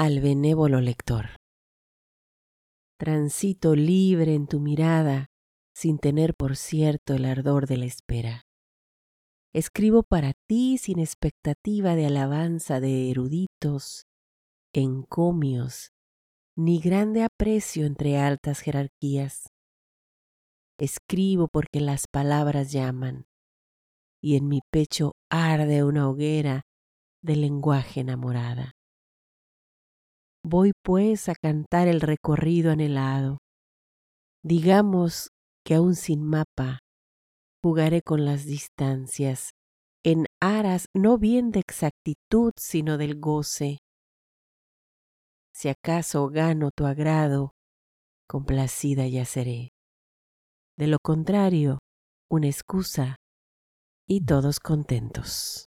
al benévolo lector. Transito libre en tu mirada, sin tener por cierto el ardor de la espera. Escribo para ti sin expectativa de alabanza de eruditos, encomios, ni grande aprecio entre altas jerarquías. Escribo porque las palabras llaman, y en mi pecho arde una hoguera de lenguaje enamorada. Voy pues a cantar el recorrido anhelado. Digamos que aún sin mapa jugaré con las distancias, en aras no bien de exactitud, sino del goce. Si acaso gano tu agrado, complacida ya seré. De lo contrario, una excusa y todos contentos.